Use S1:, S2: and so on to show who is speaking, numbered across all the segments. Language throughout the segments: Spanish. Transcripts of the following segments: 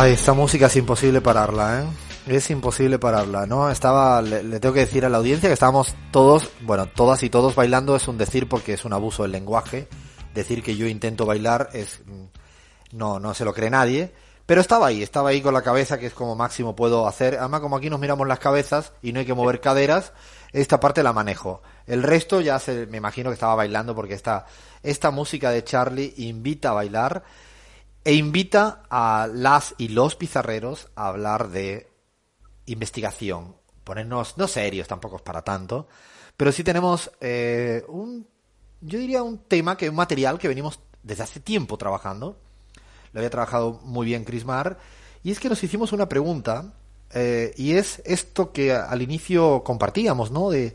S1: Ay, esta música es imposible pararla, ¿eh? Es imposible pararla, ¿no? Estaba, le, tengo que decir a la audiencia que estábamos todos, bueno, todas y todos bailando es un decir porque es un abuso del lenguaje. Decir que yo intento bailar es, mm, no, no se lo cree nadie. Pero estaba ahí, estaba ahí con la cabeza, que es como máximo puedo hacer. Además, como aquí nos miramos las cabezas y no hay que mover caderas, esta parte la manejo. El resto ya se, me imagino que estaba bailando porque esta, esta música de Charlie invita a bailar e invita a las y los pizarreros a hablar de investigación. Ponernos, no serios, tampoco es para tanto, pero sí tenemos eh, un, yo diría un tema, que un material que venimos desde hace tiempo trabajando lo había trabajado muy bien Chris Marr, y es que nos hicimos una pregunta, eh, y es esto que al inicio compartíamos, ¿no? De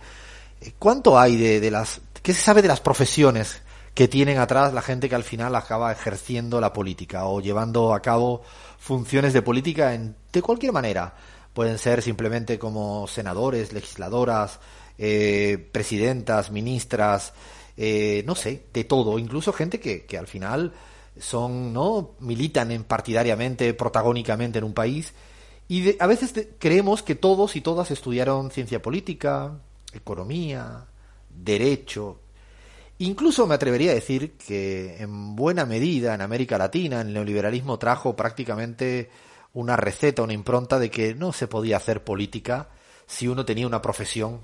S1: eh, cuánto hay de las, qué se sabe de las profesiones que tienen atrás la gente que al final acaba ejerciendo la política o llevando a cabo funciones de política en, de cualquier manera. Pueden ser simplemente como senadores, legisladoras, eh, presidentas, ministras, eh, no sé, de todo, incluso gente que, que al final son, ¿no? militan en partidariamente, protagónicamente en un país. Y a veces creemos que todos y todas estudiaron ciencia política, economía, derecho. Incluso me atrevería a decir que en buena medida en América Latina el neoliberalismo trajo prácticamente una receta, una impronta de que no se podía hacer política si uno tenía una profesión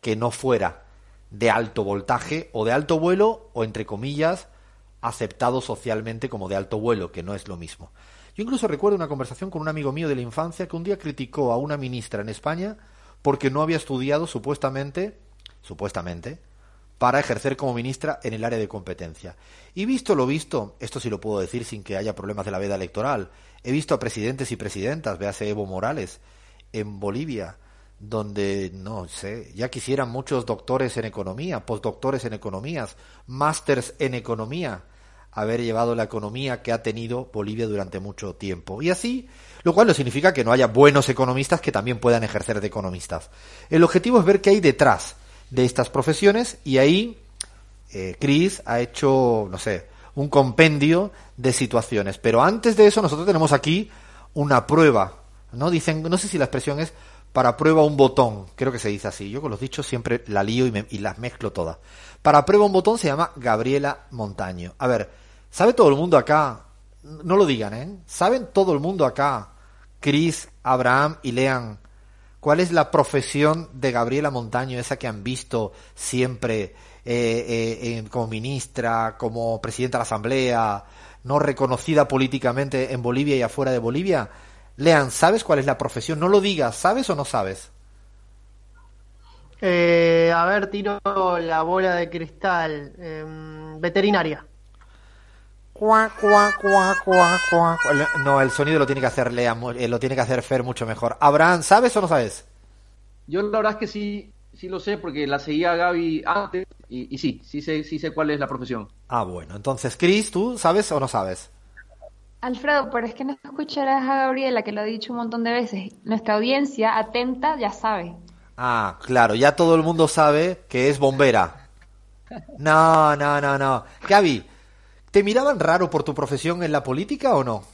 S1: que no fuera de alto voltaje o de alto vuelo o entre comillas aceptado socialmente como de alto vuelo, que no es lo mismo. Yo incluso recuerdo una conversación con un amigo mío de la infancia que un día criticó a una ministra en España porque no había estudiado supuestamente, supuestamente, para ejercer como ministra en el área de competencia. Y visto lo visto, esto sí lo puedo decir sin que haya problemas de la veda electoral, he visto a presidentes y presidentas, véase Evo Morales, en Bolivia, donde, no sé, ya quisieran muchos doctores en economía, postdoctores en economías, másters en economía, haber llevado la economía que ha tenido Bolivia durante mucho tiempo. Y así, lo cual no significa que no haya buenos economistas que también puedan ejercer de economistas. El objetivo es ver qué hay detrás de estas profesiones y ahí eh, Chris ha hecho, no sé, un compendio de situaciones. Pero antes de eso, nosotros tenemos aquí una prueba, ¿no? Dicen, no sé si la expresión es para prueba un botón, creo que se dice así. Yo con los dichos siempre la lío y, y las mezclo todas. Para prueba un botón se llama Gabriela Montaño. A ver, ¿sabe todo el mundo acá? No lo digan, ¿eh? ¿Saben todo el mundo acá, Chris, Abraham y Lean, cuál es la profesión de Gabriela Montaño, esa que han visto siempre eh, eh, como ministra, como presidenta de la Asamblea, no reconocida políticamente en Bolivia y afuera de Bolivia? Lean, ¿sabes cuál es la profesión? No lo digas, ¿sabes o no sabes?
S2: Eh, a ver, tiro la bola de cristal. Em, veterinaria.
S1: No, el sonido lo tiene que hacer Lean, eh, lo tiene que hacer Fer mucho mejor. Abraham, ¿sabes o no sabes?
S3: Yo la verdad es que sí, sí lo sé porque la seguía Gaby antes y, y sí, sí sé, sí sé cuál es la profesión.
S1: Ah, bueno. Entonces, Chris, ¿tú sabes o no sabes?
S4: Alfredo, pero es que no escucharás a Gabriela, que lo ha dicho un montón de veces. Nuestra audiencia atenta ya sabe.
S1: Ah, claro, ya todo el mundo sabe que es bombera. No, no, no, no. Gaby, ¿te miraban raro por tu profesión en la política o no?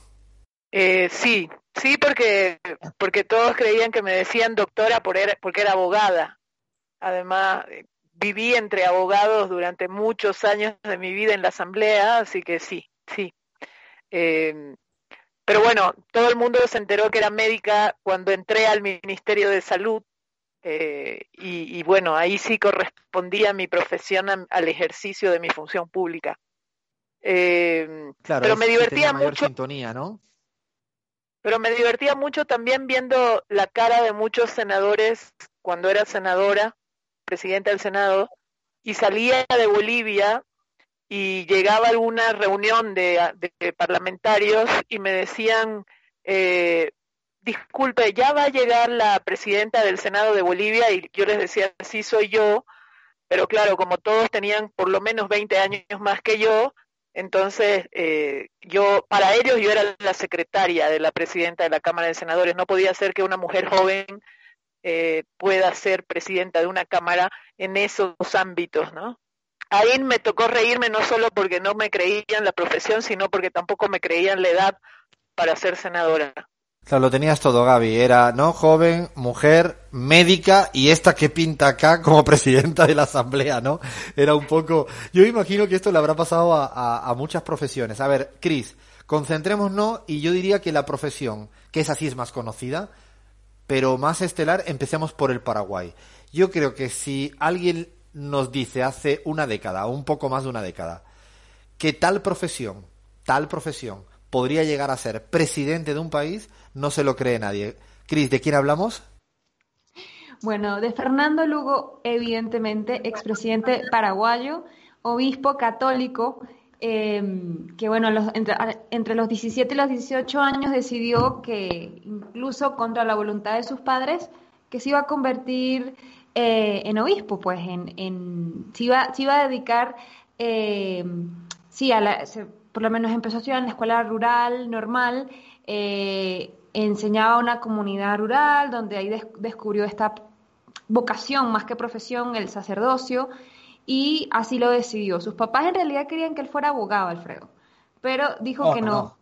S5: Eh, sí, sí, porque, porque todos creían que me decían doctora por porque era abogada. Además, viví entre abogados durante muchos años de mi vida en la asamblea, así que sí, sí. Eh, pero bueno, todo el mundo se enteró que era médica cuando entré al Ministerio de Salud eh, y, bueno, ahí sí correspondía mi profesión al ejercicio de mi función pública.
S1: Eh, claro, pero me divertía mucho. Sintonía, ¿no?
S5: Pero me divertía mucho también viendo la cara de muchos senadores cuando era senadora, presidenta del Senado, y salía de Bolivia y llegaba a alguna reunión de, parlamentarios y me decían, eh, disculpe, ya va a llegar la presidenta del Senado de Bolivia y yo les decía, sí soy yo, pero claro, como todos tenían por lo menos 20 años más que yo, entonces eh, yo, para ellos yo era la secretaria de la presidenta de la Cámara de Senadores, no podía ser que una mujer joven eh, pueda ser presidenta de una Cámara en esos ámbitos, ¿no? ahí me tocó reírme no solo porque no me creían la profesión, sino porque tampoco me creían la edad para ser senadora.
S1: Claro, lo tenías todo, Gaby. Era, ¿no? Joven, mujer, médica y esta que pinta acá como presidenta de la asamblea, ¿no? Era un poco... Yo imagino que esto le habrá pasado a, a, a muchas profesiones. A ver, Cris, concentrémonos y yo diría que la profesión, que es así es más conocida, pero más estelar, empecemos por el Paraguay. Yo creo que si alguien nos dice hace una década, o un poco más de una década, que tal profesión, tal profesión, podría llegar a ser presidente de un país, no se lo cree nadie. Cris, ¿de quién hablamos?
S4: Bueno, de Fernando Lugo, evidentemente, expresidente paraguayo, obispo católico, eh, que bueno, entre, los 17 y los 18 años decidió que, incluso contra la voluntad de sus padres, que se iba a convertir eh, en obispo, pues, en, en, se, iba, iba a dedicar, eh, sí, a la, por lo menos empezó a estudiar en la escuela rural normal, eh, enseñaba a una comunidad rural, donde ahí des descubrió esta vocación más que profesión, el sacerdocio, y así lo decidió. Sus papás en realidad querían que él fuera abogado, Alfredo, pero dijo oh, que no. no.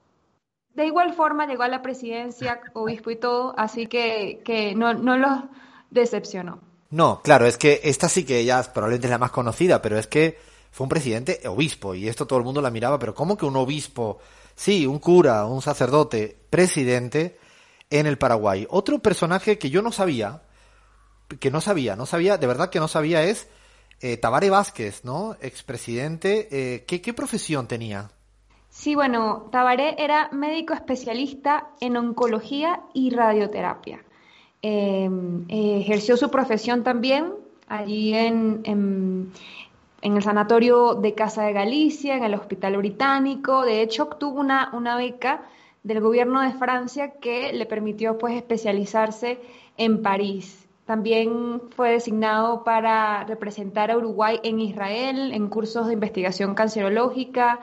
S4: De igual forma llegó a la presidencia, obispo y todo, así que, que no, no los decepcionó.
S1: No, claro, es que esta sí que ella probablemente es la más conocida, pero es que fue un presidente obispo y esto todo el mundo la miraba, pero ¿cómo que un obispo? Sí, un cura, un sacerdote, presidente en el Paraguay. Otro personaje que yo no sabía, que no sabía, no sabía, de verdad que no sabía es eh, Tabare Vázquez, ¿no? Expresidente. Eh, ¿qué, ¿Qué profesión tenía?
S4: Sí, bueno, Tabaré era médico especialista en oncología y radioterapia. Eh, ejerció su profesión también allí en, en, en, el Sanatorio de Casa de Galicia, en el Hospital Británico. De hecho, obtuvo una, una beca del gobierno de Francia que le permitió pues especializarse en París. También fue designado para representar a Uruguay en Israel en cursos de investigación cancerológica.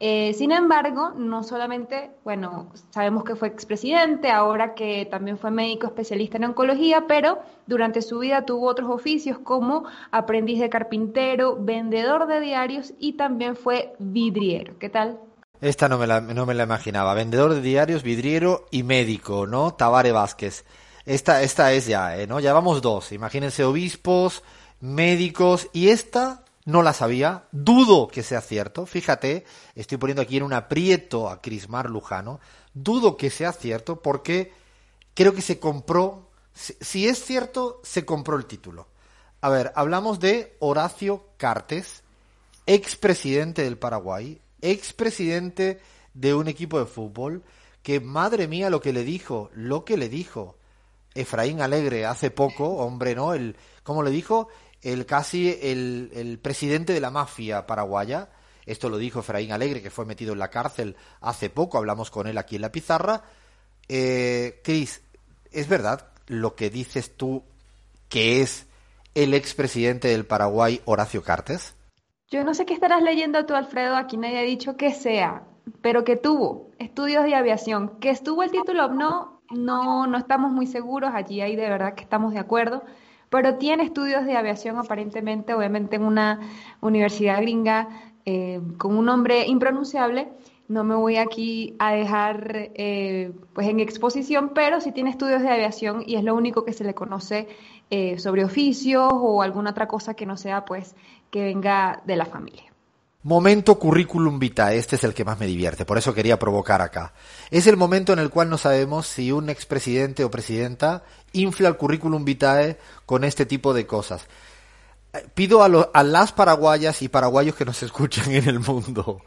S4: Eh, sin embargo, no solamente, bueno, sabemos que fue expresidente, ahora que también fue médico especialista en oncología, pero durante su vida tuvo otros oficios como aprendiz de carpintero, vendedor de diarios y también fue vidriero. ¿Qué tal?
S1: Esta no me la, no me la imaginaba. Vendedor de diarios, vidriero y médico, ¿no? Tabare Vázquez. Esta, esta es ya, ¿eh? ¿no? Ya vamos dos. Imagínense obispos, médicos, y esta no la sabía. Dudo que sea cierto. Fíjate, estoy poniendo aquí en un aprieto a Crismar Lujano. Dudo que sea cierto porque creo que se compró. Si, si es cierto, se compró el título. A ver, hablamos de Horacio Cartes, expresidente del Paraguay, expresidente de un equipo de fútbol, que madre mía lo que le dijo, lo que le dijo Efraín Alegre hace poco, hombre, ¿no? El, ¿Cómo le dijo? El casi el, el presidente de la mafia paraguaya. Esto lo dijo Efraín Alegre, que fue metido en la cárcel hace poco. Hablamos con él aquí en la pizarra. Eh, Cris, ¿es verdad lo que dices tú que es el expresidente del Paraguay, Horacio Cartes?
S4: Yo no sé qué estarás leyendo tú, Alfredo. Aquí nadie ha dicho que sea, pero que tuvo estudios de aviación. Que estuvo el título no, no, no estamos muy seguros, allí hay de verdad que estamos de acuerdo, pero tiene estudios de aviación aparentemente, obviamente en una universidad gringa eh, con un nombre impronunciable. No me voy aquí a dejar eh, pues en exposición, pero sí tiene estudios de aviación y es lo único que se le conoce eh, sobre oficios o alguna otra cosa que no sea pues que venga de la familia.
S1: Momento currículum vitae, este es el que más me divierte, por eso quería provocar acá. Es el momento en el cual no sabemos si un expresidente o presidenta infla el currículum vitae con este tipo de cosas. Eh, pido a, a las paraguayas y paraguayos que nos escuchan en el mundo,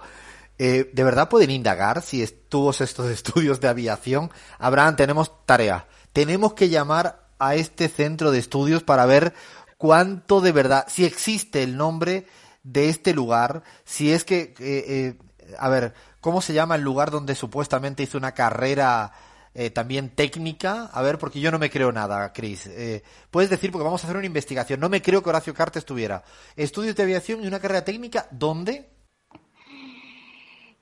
S1: eh, ¿de verdad pueden indagar si tuvo estos estudios de aviación? Abraham, tenemos tarea. Tenemos que llamar a este centro de estudios para ver cuánto de verdad, si existe el nombre de este lugar, si es que, eh, eh, a ver, ¿cómo se llama el lugar donde supuestamente hizo una carrera eh, también técnica? A ver, porque yo no me creo nada, Chris. Eh, Puedes decir, porque vamos a hacer una investigación. No me creo que Horacio Cartes tuviera estudios de aviación y una carrera técnica, ¿dónde?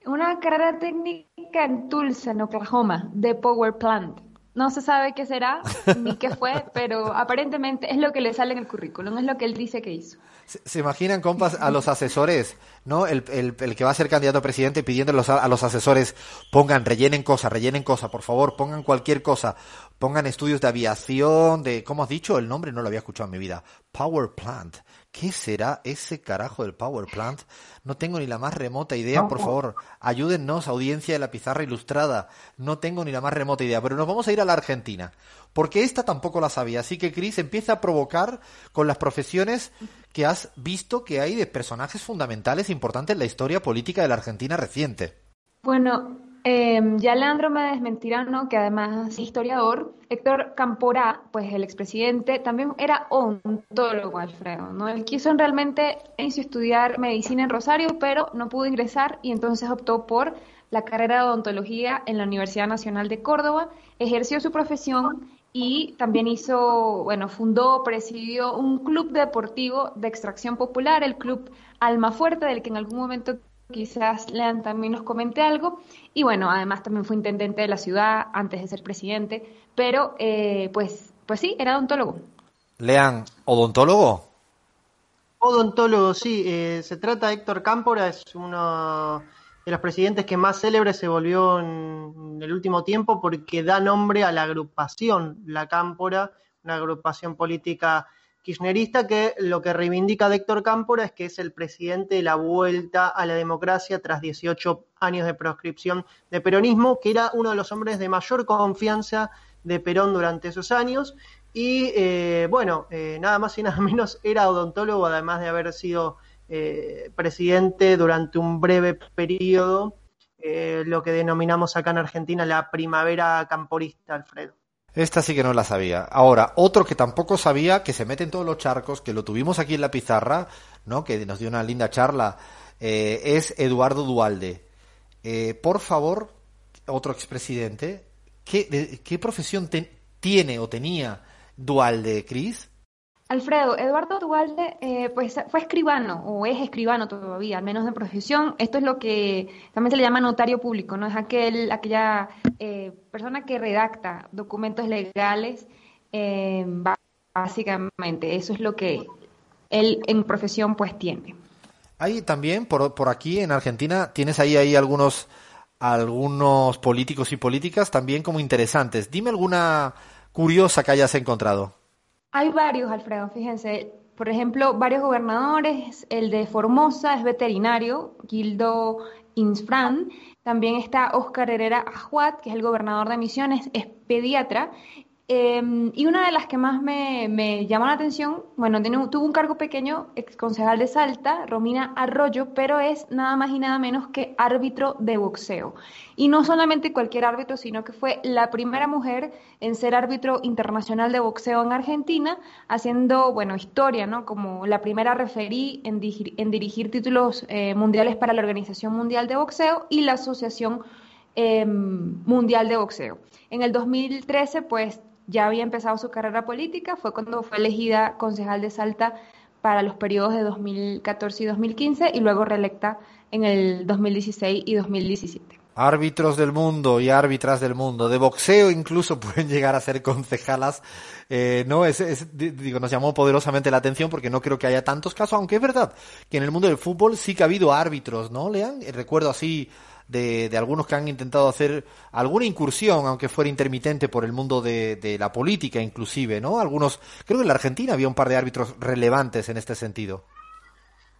S4: Una carrera técnica en Tulsa, en Oklahoma, de Power Plant. No se sabe qué será ni qué fue, pero aparentemente es lo que le sale en el currículum, es lo que él dice que hizo.
S1: ¿Se, imaginan, compas, a los asesores, ¿no? El, el, el, que va a ser candidato a presidente pidiéndolos a, a los asesores, pongan, rellenen cosas, rellenen cosas, por favor, pongan cualquier cosa, pongan estudios de aviación, de, ¿cómo has dicho? El nombre no lo había escuchado en mi vida. Power Plant. ¿Qué será ese carajo del Power Plant? No tengo ni la más remota idea, por favor. Ayúdennos, audiencia de la pizarra ilustrada. No tengo ni la más remota idea, pero nos vamos a ir a la Argentina, porque esta tampoco la sabía. Así que, Cris, empieza a provocar con las profesiones que has visto que hay de personajes fundamentales importantes en la historia política de la Argentina reciente.
S4: Bueno, eh, ya Leandro me desmentirá, ¿no? Que además es historiador. Héctor Camporá, pues el expresidente, también era odontólogo, Alfredo, ¿no? Él quiso realmente estudiar medicina en Rosario, pero no pudo ingresar y entonces optó por la carrera de odontología en la Universidad Nacional de Córdoba, ejerció su profesión y también hizo, bueno, fundó, presidió un club deportivo de extracción popular, el Club Almafuerte, del que en algún momento quizás Lean también nos comente algo. Y bueno, además también fue intendente de la ciudad antes de ser presidente, pero eh, pues, pues sí, era odontólogo.
S1: Lean, ¿odontólogo?
S2: Odontólogo, sí. Eh, se trata de Héctor Cámpora, es uno de los presidentes que más célebre se volvió en el último tiempo porque da nombre a la agrupación La Cámpora, una agrupación política kirchnerista que lo que reivindica de Héctor Cámpora es que es el presidente de la vuelta a la democracia tras 18 años de proscripción de peronismo, que era uno de los hombres de mayor confianza de Perón durante esos años. Y eh, bueno, eh, nada más y nada menos era odontólogo, además de haber sido eh, presidente durante un breve periodo, lo que denominamos acá en Argentina la primavera camporista, Alfredo.
S1: Esta sí que no la sabía. Ahora, otro que tampoco sabía, que se mete en todos los charcos, que lo tuvimos aquí en la pizarra, ¿no? Que nos dio una linda charla, eh, es Eduardo Dualde. Eh, por favor, otro expresidente, ¿qué, qué profesión tiene o tenía Dualde, Cris?
S4: Alfredo, Eduardo Dualde eh, pues fue escribano o es escribano todavía, al menos de profesión. Esto es lo que también se le llama notario público, ¿no? Es aquel, aquella eh, persona que redacta documentos legales, eh, básicamente. Eso es lo que él en profesión pues tiene.
S1: Hay también por, por aquí en Argentina, tienes ahí, ahí algunos, algunos políticos y políticas también como interesantes. Dime alguna curiosa que hayas encontrado.
S4: Hay varios, Alfredo, fíjense. Por ejemplo, varios gobernadores, el de Formosa es veterinario, Gildo Insfran. También está Óscar Herrera Ajuat, que es el gobernador de Misiones, es pediatra. Em, y una de las que más me, llamó la atención, bueno, tuvo un cargo pequeño, ex concejal de Salta, Romina Arroyo, pero es nada más y nada menos que árbitro de boxeo. Y no solamente cualquier árbitro, sino que fue la primera mujer en ser árbitro internacional de boxeo en Argentina, haciendo, bueno, historia, ¿no? Como la primera referí en, dirigir, títulos eh, mundiales para la Organización Mundial de Boxeo y la Asociación em, Mundial de Boxeo. En el 2013, pues ya había empezado su carrera política, fue cuando fue elegida concejal de Salta para los periodos de 2014 y 2015 y luego reelecta en el 2016 y 2017.
S1: Árbitros del mundo y árbitras del mundo, de boxeo incluso pueden llegar a ser concejalas. Eh, no, es, digo, nos llamó poderosamente la atención porque no creo que haya tantos casos, aunque es verdad que en el mundo del fútbol sí que ha habido árbitros, ¿no, Lean? Eh, recuerdo así de, algunos que han intentado hacer alguna incursión, aunque fuera intermitente, por el mundo de, la política inclusive, ¿no? Algunos, creo que en la Argentina había un par de árbitros relevantes en este sentido.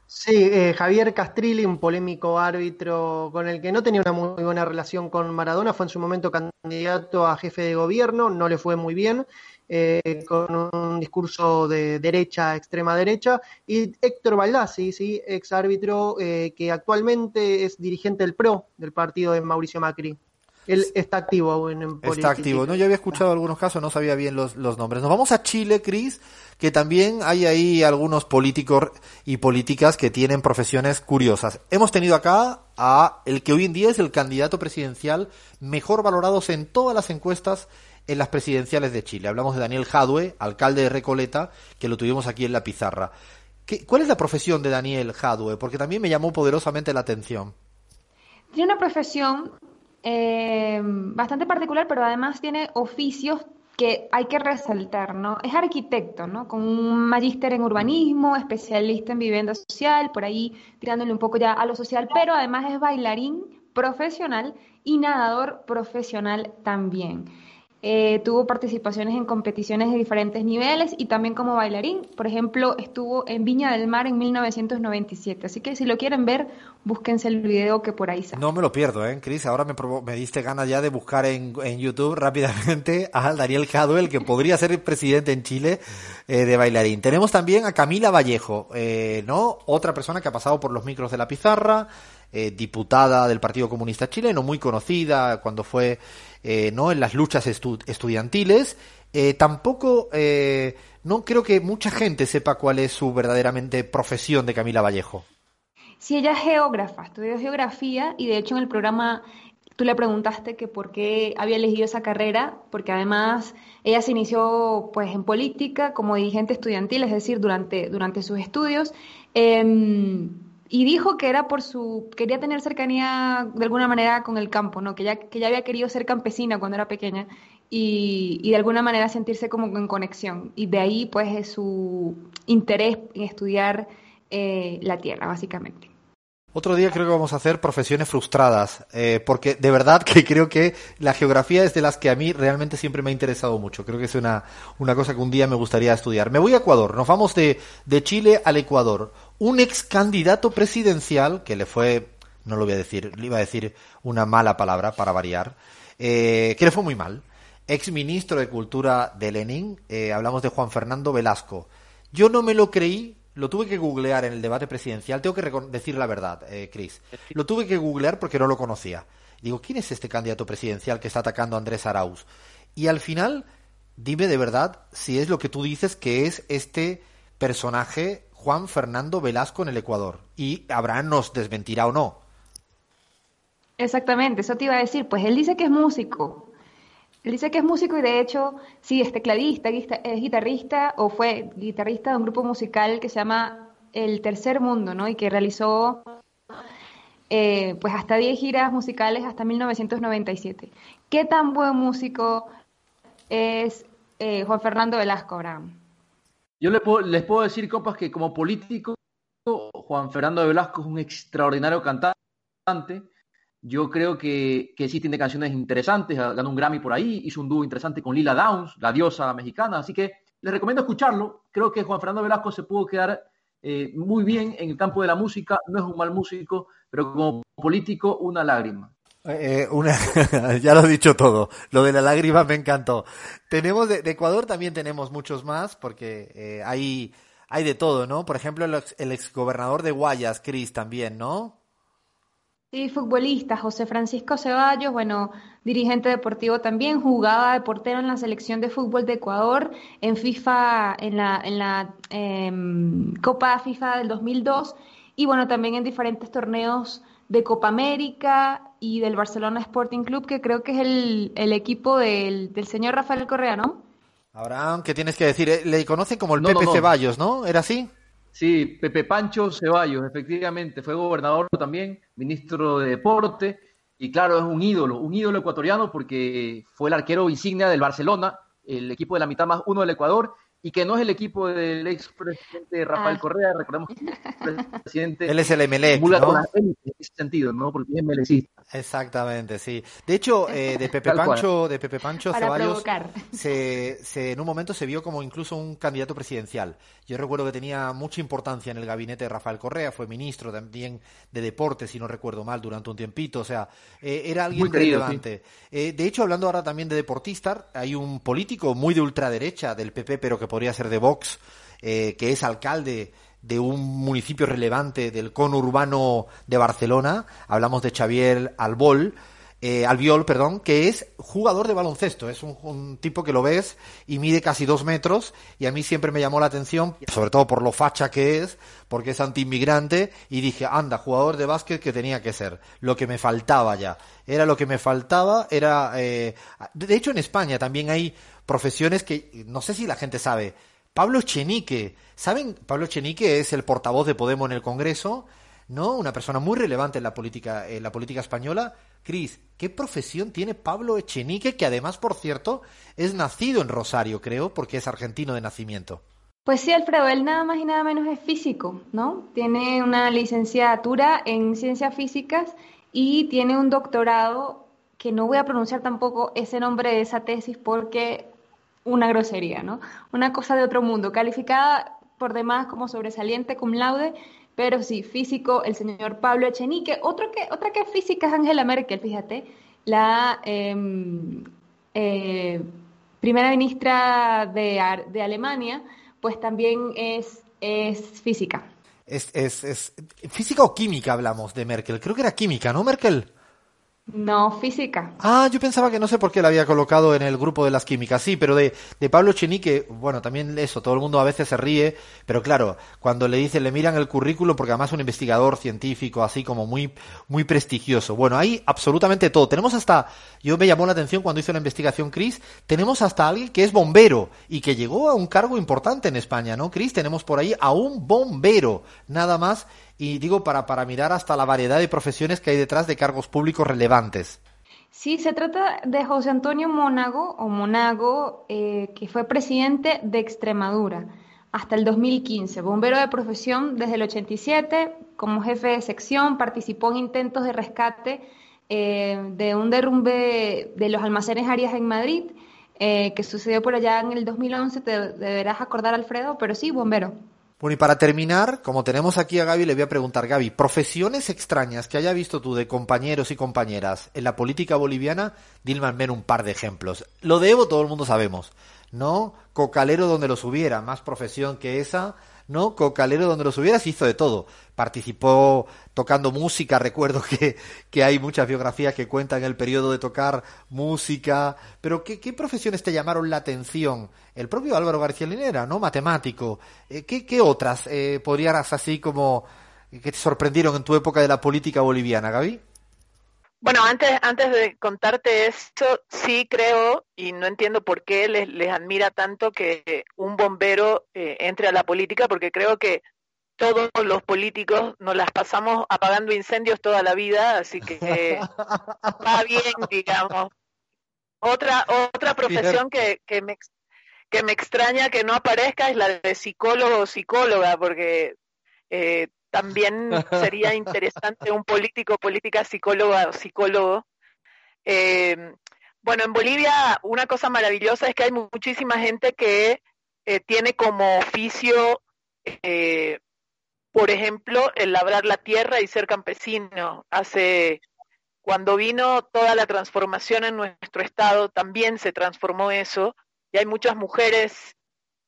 S2: Sí, eh, Javier Castrilli, un polémico árbitro con el que no tenía una muy buena relación con Maradona, fue en su momento candidato a jefe de gobierno, no le fue muy bien. Eh, con un discurso de derecha, extrema derecha, y Héctor Baldassi, ¿sí? ex árbitro eh, que actualmente es dirigente del PRO, del partido de Mauricio Macri. Él está activo en, en
S1: Está activo. No, yo había escuchado algunos casos, no sabía bien los, los nombres. Nos vamos a Chile, Cris, que también hay ahí algunos políticos y políticas que tienen profesiones curiosas. Hemos tenido acá a el que hoy en día es el candidato presidencial mejor valorados en todas las encuestas en las presidenciales de Chile. Hablamos de Daniel Jadue, alcalde de Recoleta, que lo tuvimos aquí en la pizarra. ¿Qué, ¿Cuál es la profesión de Daniel Jadue? Porque también me llamó poderosamente la atención.
S4: Tiene una profesión eh, bastante particular, pero además tiene oficios que hay que resaltar, ¿no? Es arquitecto, ¿no? Con un magíster en urbanismo, especialista en vivienda social, por ahí tirándole un poco ya a lo social, pero además es bailarín profesional y nadador profesional también. Eh, tuvo participaciones en competiciones de diferentes niveles y también como bailarín. Por ejemplo, estuvo en Viña del Mar en 1997. Así que si lo quieren ver, búsquense el video que por ahí sale.
S1: No me lo pierdo, ¿eh, Cris? Ahora me, me diste ganas ya de buscar en, en YouTube rápidamente a Daniel Caduel, que podría ser el presidente en Chile eh, de bailarín. Tenemos también a Camila Vallejo, eh, ¿no? Otra persona que ha pasado por los micros de la pizarra, eh, diputada del Partido Comunista Chileno, muy conocida cuando fue eh, no en las luchas estudiantiles. Eh, tampoco eh, no creo que mucha gente sepa cuál es su verdaderamente profesión de Camila Vallejo.
S4: Sí, ella es geógrafa, estudió geografía y de hecho en el programa tú le preguntaste que por qué había elegido esa carrera, porque además ella se inició pues en política como dirigente estudiantil, es decir, durante, durante sus estudios. Eh, y dijo que era por su quería tener cercanía de alguna manera con el campo, ¿no? Que ya que ya había querido ser campesina cuando era pequeña y, y de alguna manera sentirse como en conexión y de ahí pues es su interés en estudiar eh, la tierra básicamente.
S1: Otro día creo que vamos a hacer profesiones frustradas, eh, porque de verdad que creo que la geografía es de las que a mí realmente siempre me ha interesado mucho. Creo que es una, una cosa que un día me gustaría estudiar. Me voy a Ecuador, nos vamos de, de Chile al Ecuador. Un ex candidato presidencial, que le fue, no lo voy a decir, le iba a decir una mala palabra para variar, eh, que le fue muy mal. Ex ministro de Cultura de Lenin, eh, hablamos de Juan Fernando Velasco. Yo no me lo creí lo tuve que googlear en el debate presidencial. Tengo que decir la verdad, eh, Chris. Lo tuve que googlear porque no lo conocía. Digo, ¿quién es este candidato presidencial que está atacando a Andrés Arauz? Y al final, dime de verdad si es lo que tú dices que es este personaje Juan Fernando Velasco en el Ecuador. Y Abraham nos desmentirá o no.
S4: Exactamente, eso te iba a decir. Pues él dice que es músico, él dice que es músico y de hecho sí es tecladista, es guitarrista o fue guitarrista de un grupo musical que se llama El Tercer Mundo, ¿no? Y que realizó eh, pues hasta 10 giras musicales hasta 1997. ¿Qué tan buen músico es eh, Juan Fernando Velasco Abraham?
S3: Yo les puedo, les puedo decir, compas, que como político, Juan Fernando Velasco es un extraordinario cantante yo creo que, que sí tiene canciones interesantes, ganó un Grammy por ahí, hizo un dúo interesante con Lila Downs, la diosa mexicana, así que les recomiendo escucharlo. Creo que Juan Fernando Velasco se pudo quedar eh, muy bien en el campo de la música, no es un mal músico, pero como político, una lágrima.
S1: Eh, una, ya lo he dicho todo. Lo de la lágrima me encantó. Tenemos de, Ecuador también tenemos muchos más porque eh, hay hay de todo, ¿no? Por ejemplo, el, el exgobernador de Guayas, Cris, también, ¿no?
S4: Sí, futbolista, José Francisco Ceballos, bueno, dirigente deportivo también, jugaba de portero en la selección de fútbol de Ecuador, en FIFA, en la, en la eh, Copa FIFA del 2002, y bueno, también en diferentes torneos de Copa América y del Barcelona Sporting Club, que creo que es el, el equipo del, del, señor Rafael Correa, ¿no?
S1: Abraham, ¿qué tienes que decir? Eh, le conocen como el no, Pepe no, no. Ceballos, ¿no? ¿Era así?
S3: Sí, Pepe Pancho Ceballos, efectivamente, fue gobernador también, ministro de Deporte, y claro, es un ídolo, un ídolo ecuatoriano porque fue el arquero insignia del Barcelona, el equipo de la mitad más uno del Ecuador, y que no es el equipo del expresidente Rafael ah. Correa, recordemos que el presidente
S1: Él es el MLE,
S3: ¿no? con la en ese sentido, ¿no? Porque es MLCista.
S1: Exactamente, sí. De hecho, eh, de Pepe Pancho, de Pepe Pancho
S4: Para
S1: Ceballos, se, se, en un momento se vio como incluso un candidato presidencial. Yo recuerdo que tenía mucha importancia en el gabinete de Rafael Correa, fue ministro también de deportes, si no recuerdo mal, durante un tiempito. O sea, eh, era alguien muy relevante. Sí. Eh, de hecho, hablando ahora también de deportistas, hay un político muy de ultraderecha del PP, pero que podría ser de Vox, eh, que es alcalde de un municipio relevante del conurbano de Barcelona, hablamos de Xavier Albol, eh, Albiol, perdón, que es jugador de baloncesto, es un, un, tipo que lo ves y mide casi dos metros y a mí siempre me llamó la atención, sobre todo por lo facha que es, porque es antiinmigrante y dije, anda, jugador de básquet que tenía que ser, lo que me faltaba ya, era lo que me faltaba, era, eh, de hecho en España también hay profesiones que no sé si la gente sabe, Pablo Chenique, ¿saben? Pablo Chenique es el portavoz de Podemos en el Congreso, ¿no? Una persona muy relevante en la política, en la política española. Cris, ¿qué profesión tiene Pablo Echenique, que además, por cierto, es nacido en Rosario, creo, porque es argentino de nacimiento?
S4: Pues sí, Alfredo, él nada más y nada menos es físico, ¿no? Tiene una licenciatura en ciencias físicas y tiene un doctorado que no voy a pronunciar tampoco ese nombre de esa tesis porque una grosería, ¿no? Una cosa de otro mundo, calificada por demás como sobresaliente cum laude, pero sí, físico, el señor Pablo Echenique. Otro que, otra que física es Angela Merkel, fíjate, la em, eh, primera ministra de, de, Alemania, pues también es, es física.
S1: Es, es, es física o química hablamos de Merkel. Creo que era química, ¿no, Merkel?
S4: No, física.
S1: Ah, yo pensaba que no sé por qué la había colocado en el grupo de las químicas. Sí, pero de, de Pablo Chenique, bueno, también eso, todo el mundo a veces se ríe, pero claro, cuando le dicen, le miran el currículum, porque además es un investigador científico así como muy, muy prestigioso. Bueno, hay absolutamente todo. Tenemos hasta, yo me llamó la atención cuando hizo la investigación Chris, tenemos hasta alguien que es bombero y que llegó a un cargo importante en España, ¿no, Chris? Tenemos por ahí a un bombero, nada más y digo para, para mirar hasta la variedad de profesiones que hay detrás de cargos públicos relevantes.
S4: Sí, se trata de José Antonio Monago, o Monago, eh, que fue presidente de Extremadura hasta el 2015, bombero de profesión desde el 87, como jefe de sección, participó en intentos de rescate eh, de un derrumbe de los almacenes Arias en Madrid, eh, que sucedió por allá en el 2011, te deberás acordar, Alfredo, pero sí, bombero.
S1: Bueno, y para terminar, como tenemos aquí a Gaby, le voy a preguntar, Gaby, profesiones extrañas que haya visto tú de compañeros y compañeras en la política boliviana, dime al menos un par de ejemplos. Lo de Evo todo el mundo sabemos, ¿no? Cocalero donde los hubiera, más profesión que esa, ¿no? Cocalero donde los hubieras hizo de todo. Participó tocando música, recuerdo que, que hay muchas biografías que cuentan el periodo de tocar música, pero ¿qué, qué profesiones te llamaron la atención? El propio Álvaro García Linera, ¿no? Matemático. Eh, ¿qué, ¿Qué otras eh, podrías así como que te sorprendieron en tu época de la política boliviana, Gaby?
S5: Bueno, antes, antes de contarte esto, sí creo, y no entiendo por qué les, les admira tanto que un bombero eh, entre a la política, porque creo que todos los políticos nos las pasamos apagando incendios toda la vida, así que va bien, digamos. Otra, otra profesión que, que, me, que me extraña que no aparezca es la de psicólogo o psicóloga, porque eh, también sería interesante un político, política, psicóloga o psicólogo. Eh, bueno, en Bolivia una cosa maravillosa es que hay muchísima gente que eh, tiene como oficio, eh, por ejemplo, el labrar la tierra y ser campesino. Hace cuando vino toda la transformación en nuestro estado, también se transformó eso y hay muchas mujeres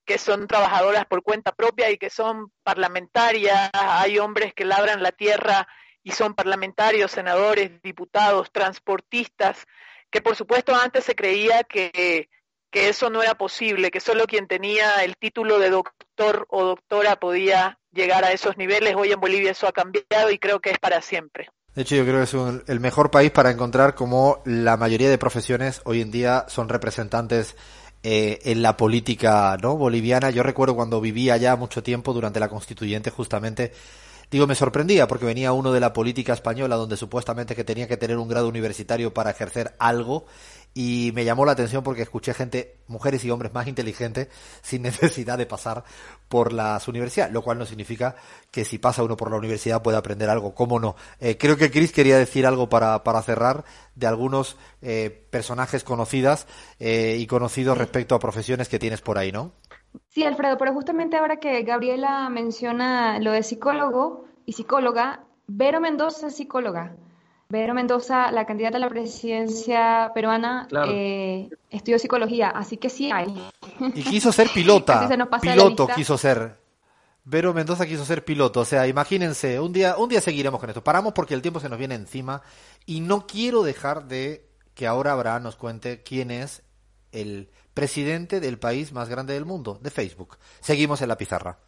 S5: que son trabajadoras por cuenta propia y que son parlamentarias, hay hombres que labran la tierra y son parlamentarios, senadores, diputados, transportistas, que por supuesto antes se creía que, que eso no era posible, que solo quien tenía el título de doctor o doctora podía llegar a esos niveles. Hoy en Bolivia eso ha cambiado y creo que es para siempre.
S1: De hecho, yo creo que es el mejor país para encontrar como la mayoría de profesiones hoy en día son representantes eh, en la política no boliviana. Yo recuerdo cuando vivía allá mucho tiempo durante la constituyente justamente Digo, me sorprendía porque venía uno de la política española donde supuestamente que tenía que tener un grado universitario para ejercer algo y me llamó la atención porque escuché gente, mujeres y hombres más inteligentes sin necesidad de pasar por las universidades, lo cual no significa que si pasa uno por la universidad pueda aprender algo, cómo no. Eh, creo que Chris quería decir algo para, para cerrar de algunos eh, personajes conocidas eh, y conocidos respecto a profesiones que tienes por ahí, ¿no?
S4: Sí, Alfredo, pero justamente ahora que Gabriela menciona lo de psicólogo y psicóloga, Vero Mendoza es psicóloga. Vero Mendoza, la candidata a la presidencia peruana, eh, estudió psicología, así que sí hay.
S1: Y quiso ser pilota. piloto quiso ser. Vero Mendoza quiso ser piloto, o sea, imagínense, un día, un día seguiremos con esto. Paramos porque el tiempo se nos viene encima y no quiero dejar de que ahora Abraham nos cuente quién es el presidente del país más grande del mundo, de Facebook. Seguimos en la pizarra.